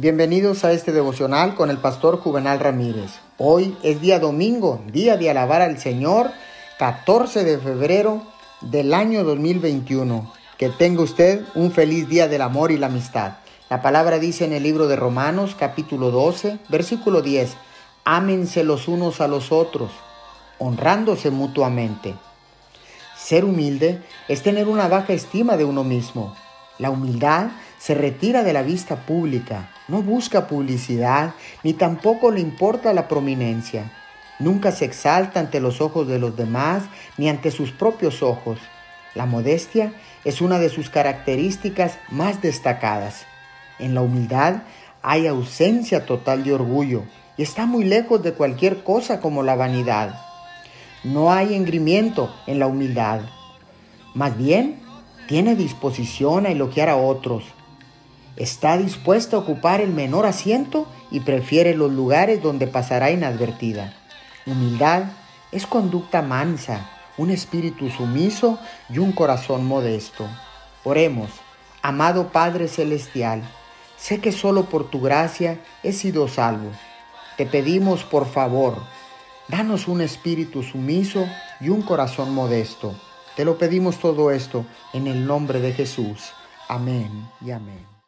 Bienvenidos a este devocional con el pastor Juvenal Ramírez. Hoy es día domingo, día de alabar al Señor, 14 de febrero del año 2021. Que tenga usted un feliz día del amor y la amistad. La palabra dice en el libro de Romanos capítulo 12, versículo 10, ámense los unos a los otros, honrándose mutuamente. Ser humilde es tener una baja estima de uno mismo. La humildad se retira de la vista pública, no busca publicidad, ni tampoco le importa la prominencia. Nunca se exalta ante los ojos de los demás, ni ante sus propios ojos. La modestia es una de sus características más destacadas. En la humildad hay ausencia total de orgullo y está muy lejos de cualquier cosa como la vanidad. No hay engrimiento en la humildad. Más bien, tiene disposición a elogiar a otros. Está dispuesto a ocupar el menor asiento y prefiere los lugares donde pasará inadvertida. Humildad es conducta mansa, un espíritu sumiso y un corazón modesto. Oremos, amado Padre Celestial, sé que solo por tu gracia he sido salvo. Te pedimos por favor, danos un espíritu sumiso y un corazón modesto te lo pedimos todo esto en el nombre de Jesús. Amén y amén.